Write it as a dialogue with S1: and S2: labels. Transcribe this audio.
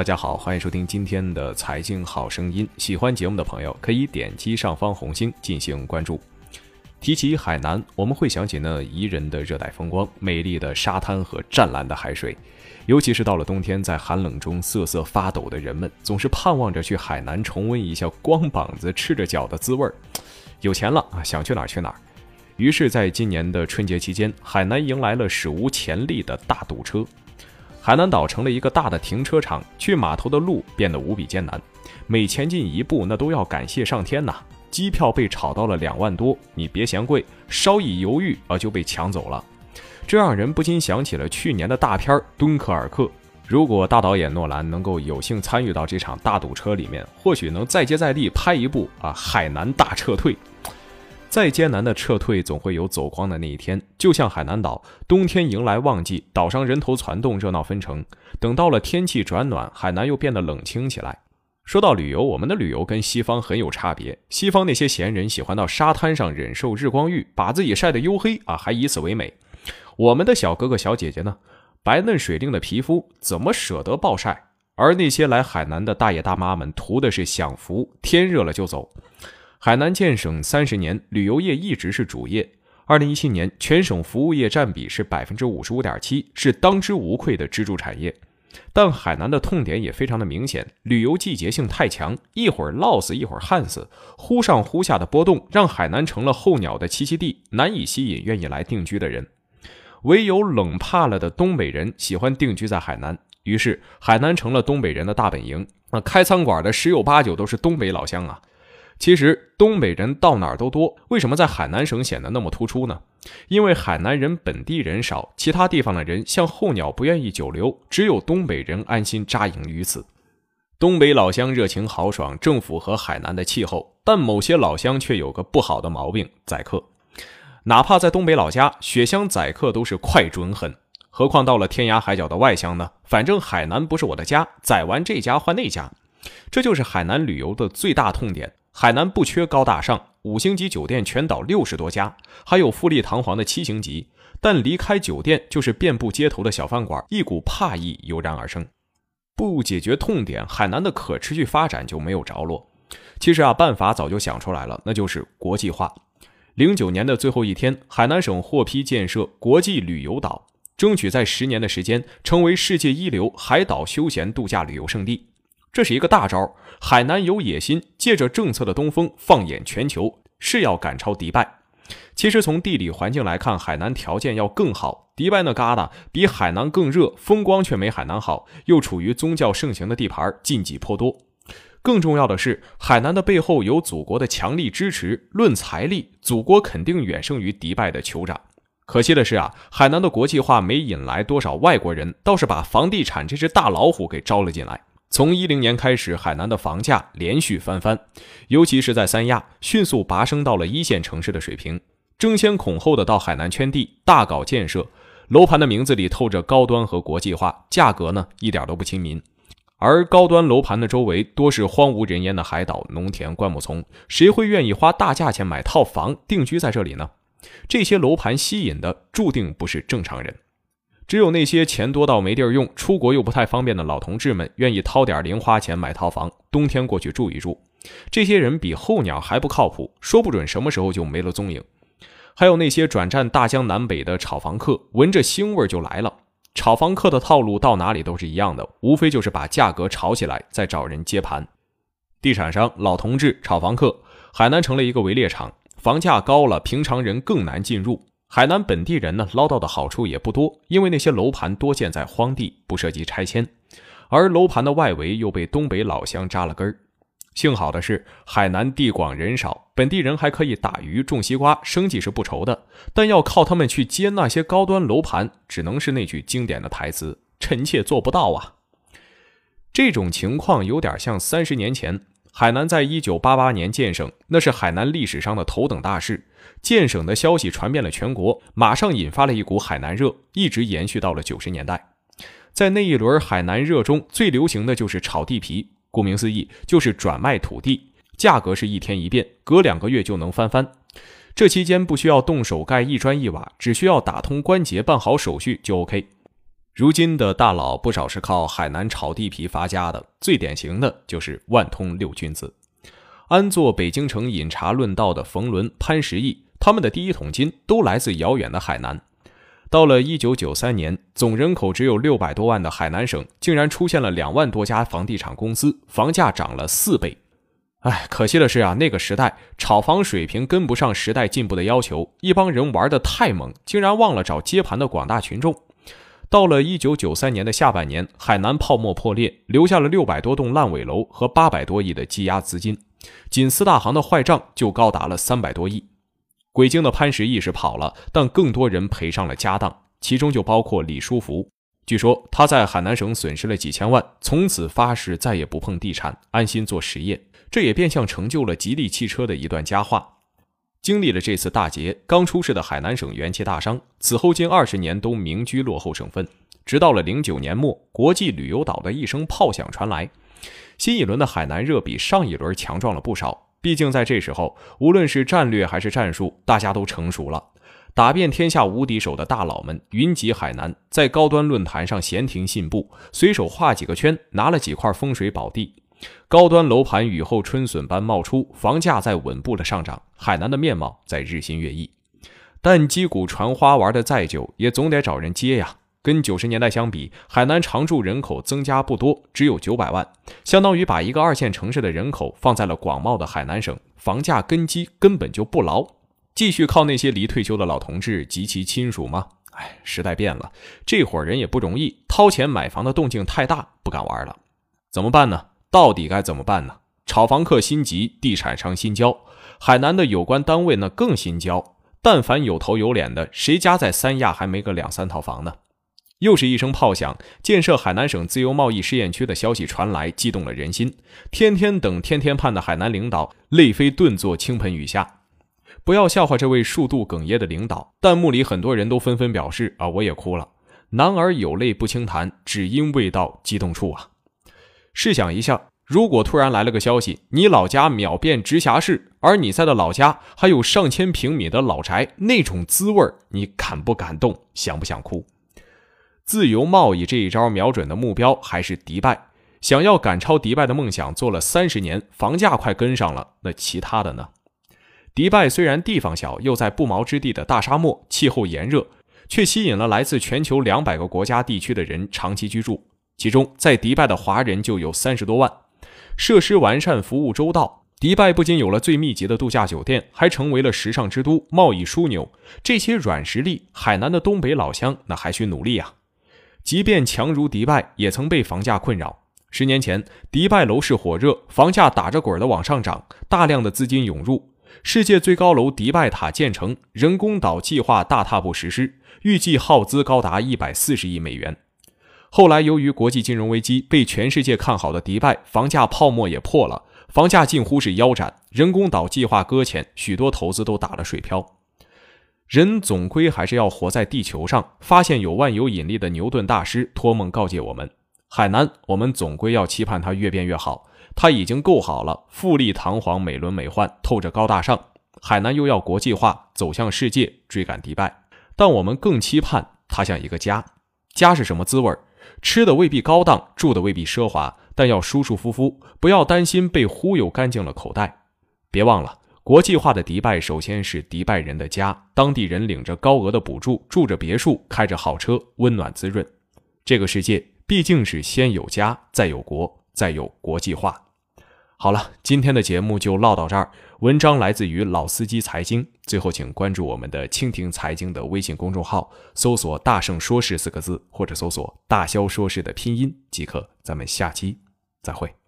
S1: 大家好，欢迎收听今天的财经好声音。喜欢节目的朋友可以点击上方红星进行关注。提起海南，我们会想起那宜人的热带风光、美丽的沙滩和湛蓝的海水。尤其是到了冬天，在寒冷中瑟瑟发抖的人们，总是盼望着去海南重温一下光膀子赤着脚的滋味儿。有钱了啊，想去哪儿去哪儿。于是，在今年的春节期间，海南迎来了史无前例的大堵车。海南岛成了一个大的停车场，去码头的路变得无比艰难，每前进一步，那都要感谢上天呐！机票被炒到了两万多，你别嫌贵，稍一犹豫啊就被抢走了，这让人不禁想起了去年的大片《敦刻尔克》。如果大导演诺兰能够有幸参与到这场大堵车里面，或许能再接再厉拍一部啊海南大撤退。再艰难的撤退，总会有走光的那一天。就像海南岛，冬天迎来旺季，岛上人头攒动，热闹纷呈。等到了天气转暖，海南又变得冷清起来。说到旅游，我们的旅游跟西方很有差别。西方那些闲人喜欢到沙滩上忍受日光浴，把自己晒得黝黑啊，还以此为美。我们的小哥哥小姐姐呢，白嫩水灵的皮肤，怎么舍得暴晒？而那些来海南的大爷大妈们，图的是享福，天热了就走。海南建省三十年，旅游业一直是主业。二零一七年，全省服务业占比是百分之五十五点七，是当之无愧的支柱产业。但海南的痛点也非常的明显，旅游季节性太强，一会儿涝死，一会儿旱死，忽上忽下的波动，让海南成了候鸟的栖息地，难以吸引愿意来定居的人。唯有冷怕了的东北人喜欢定居在海南，于是海南成了东北人的大本营。那开餐馆的十有八九都是东北老乡啊。其实东北人到哪儿都多，为什么在海南省显得那么突出呢？因为海南人本地人少，其他地方的人像候鸟不愿意久留，只有东北人安心扎营于此。东北老乡热情豪爽，正符合海南的气候。但某些老乡却有个不好的毛病：宰客。哪怕在东北老家，雪乡宰客都是快准狠，何况到了天涯海角的外乡呢？反正海南不是我的家，宰完这家换那家，这就是海南旅游的最大痛点。海南不缺高大上，五星级酒店全岛六十多家，还有富丽堂皇的七星级。但离开酒店，就是遍布街头的小饭馆，一股怕意油然而生。不解决痛点，海南的可持续发展就没有着落。其实啊，办法早就想出来了，那就是国际化。零九年的最后一天，海南省获批建设国际旅游岛，争取在十年的时间成为世界一流海岛休闲度假旅游胜地。这是一个大招，海南有野心，借着政策的东风，放眼全球，是要赶超迪拜。其实从地理环境来看，海南条件要更好。迪拜那旮瘩比海南更热，风光却没海南好，又处于宗教盛行的地盘，禁忌颇多。更重要的是，海南的背后有祖国的强力支持，论财力，祖国肯定远胜于迪拜的酋长。可惜的是啊，海南的国际化没引来多少外国人，倒是把房地产这只大老虎给招了进来。从一零年开始，海南的房价连续翻番，尤其是在三亚，迅速拔升到了一线城市的水平。争先恐后的到海南圈地，大搞建设，楼盘的名字里透着高端和国际化，价格呢一点都不亲民。而高端楼盘的周围多是荒无人烟的海岛、农田、灌木丛，谁会愿意花大价钱买套房定居在这里呢？这些楼盘吸引的注定不是正常人。只有那些钱多到没地儿用、出国又不太方便的老同志们，愿意掏点零花钱买套房，冬天过去住一住。这些人比候鸟还不靠谱，说不准什么时候就没了踪影。还有那些转战大江南北的炒房客，闻着腥味就来了。炒房客的套路到哪里都是一样的，无非就是把价格炒起来，再找人接盘。地产商、老同志、炒房客，海南成了一个围猎场，房价高了，平常人更难进入。海南本地人呢，捞到的好处也不多，因为那些楼盘多建在荒地，不涉及拆迁，而楼盘的外围又被东北老乡扎了根儿。幸好的是，海南地广人少，本地人还可以打鱼、种西瓜，生计是不愁的。但要靠他们去接那些高端楼盘，只能是那句经典的台词：“臣妾做不到啊。”这种情况有点像三十年前。海南在一九八八年建省，那是海南历史上的头等大事。建省的消息传遍了全国，马上引发了一股海南热，一直延续到了九十年代。在那一轮海南热中，最流行的就是炒地皮。顾名思义，就是转卖土地，价格是一天一变，隔两个月就能翻番。这期间不需要动手盖一砖一瓦，只需要打通关节，办好手续就 OK。如今的大佬不少是靠海南炒地皮发家的，最典型的就是万通六君子。安坐北京城饮茶论道的冯仑、潘石屹，他们的第一桶金都来自遥远的海南。到了一九九三年，总人口只有六百多万的海南省，竟然出现了两万多家房地产公司，房价涨了四倍。哎，可惜的是啊，那个时代炒房水平跟不上时代进步的要求，一帮人玩的太猛，竟然忘了找接盘的广大群众。到了一九九三年的下半年，海南泡沫破裂，留下了六百多栋烂尾楼和八百多亿的积压资金，仅四大行的坏账就高达了三百多亿。鬼精的潘石屹是跑了，但更多人赔上了家当，其中就包括李书福。据说他在海南省损失了几千万，从此发誓再也不碰地产，安心做实业。这也变相成就了吉利汽车的一段佳话。经历了这次大劫，刚出世的海南省元气大伤，此后近二十年都名居落后省份。直到了零九年末，国际旅游岛的一声炮响传来，新一轮的海南热比上一轮强壮了不少。毕竟在这时候，无论是战略还是战术，大家都成熟了。打遍天下无敌手的大佬们云集海南，在高端论坛上闲庭信步，随手画几个圈，拿了几块风水宝地。高端楼盘雨后春笋般冒出，房价在稳步的上涨，海南的面貌在日新月异。但击鼓传花玩的再久，也总得找人接呀。跟九十年代相比，海南常住人口增加不多，只有九百万，相当于把一个二线城市的人口放在了广袤的海南省，房价根基根本就不牢。继续靠那些离退休的老同志及其亲属吗？哎，时代变了，这伙人也不容易，掏钱买房的动静太大，不敢玩了。怎么办呢？到底该怎么办呢？炒房客心急，地产商心焦，海南的有关单位呢更心焦。但凡有头有脸的，谁家在三亚还没个两三套房呢？又是一声炮响，建设海南省自由贸易试验区的消息传来，激动了人心。天天等，天天盼的海南领导泪飞顿作倾盆雨下。不要笑话这位数度哽咽的领导，弹幕里很多人都纷纷表示啊，我也哭了。男儿有泪不轻弹，只因未到激动处啊。试想一下，如果突然来了个消息，你老家秒变直辖市，而你在的老家还有上千平米的老宅，那种滋味你感不感动？想不想哭？自由贸易这一招瞄准的目标还是迪拜，想要赶超迪拜的梦想做了三十年，房价快跟上了，那其他的呢？迪拜虽然地方小，又在不毛之地的大沙漠，气候炎热，却吸引了来自全球两百个国家地区的人长期居住。其中，在迪拜的华人就有三十多万，设施完善，服务周到。迪拜不仅有了最密集的度假酒店，还成为了时尚之都、贸易枢纽。这些软实力，海南的东北老乡那还需努力啊！即便强如迪拜，也曾被房价困扰。十年前，迪拜楼市火热，房价打着滚的往上涨，大量的资金涌入，世界最高楼迪拜塔建成，人工岛计划大踏步实施，预计耗资高达一百四十亿美元。后来，由于国际金融危机，被全世界看好的迪拜房价泡沫也破了，房价近乎是腰斩。人工岛计划搁浅，许多投资都打了水漂。人总归还是要活在地球上。发现有万有引力的牛顿大师托梦告诫我们：海南，我们总归要期盼它越变越好。它已经够好了，富丽堂皇、美轮美奂，透着高大上。海南又要国际化，走向世界，追赶迪拜。但我们更期盼它像一个家。家是什么滋味儿？吃的未必高档，住的未必奢华，但要舒舒服服，不要担心被忽悠干净了口袋。别忘了，国际化的迪拜首先是迪拜人的家，当地人领着高额的补助，住着别墅，开着好车，温暖滋润。这个世界毕竟是先有家，再有国，再有国际化。好了，今天的节目就唠到这儿。文章来自于老司机财经。最后，请关注我们的蜻蜓财经的微信公众号，搜索“大圣说事”四个字，或者搜索“大肖说事”的拼音即可。咱们下期再会。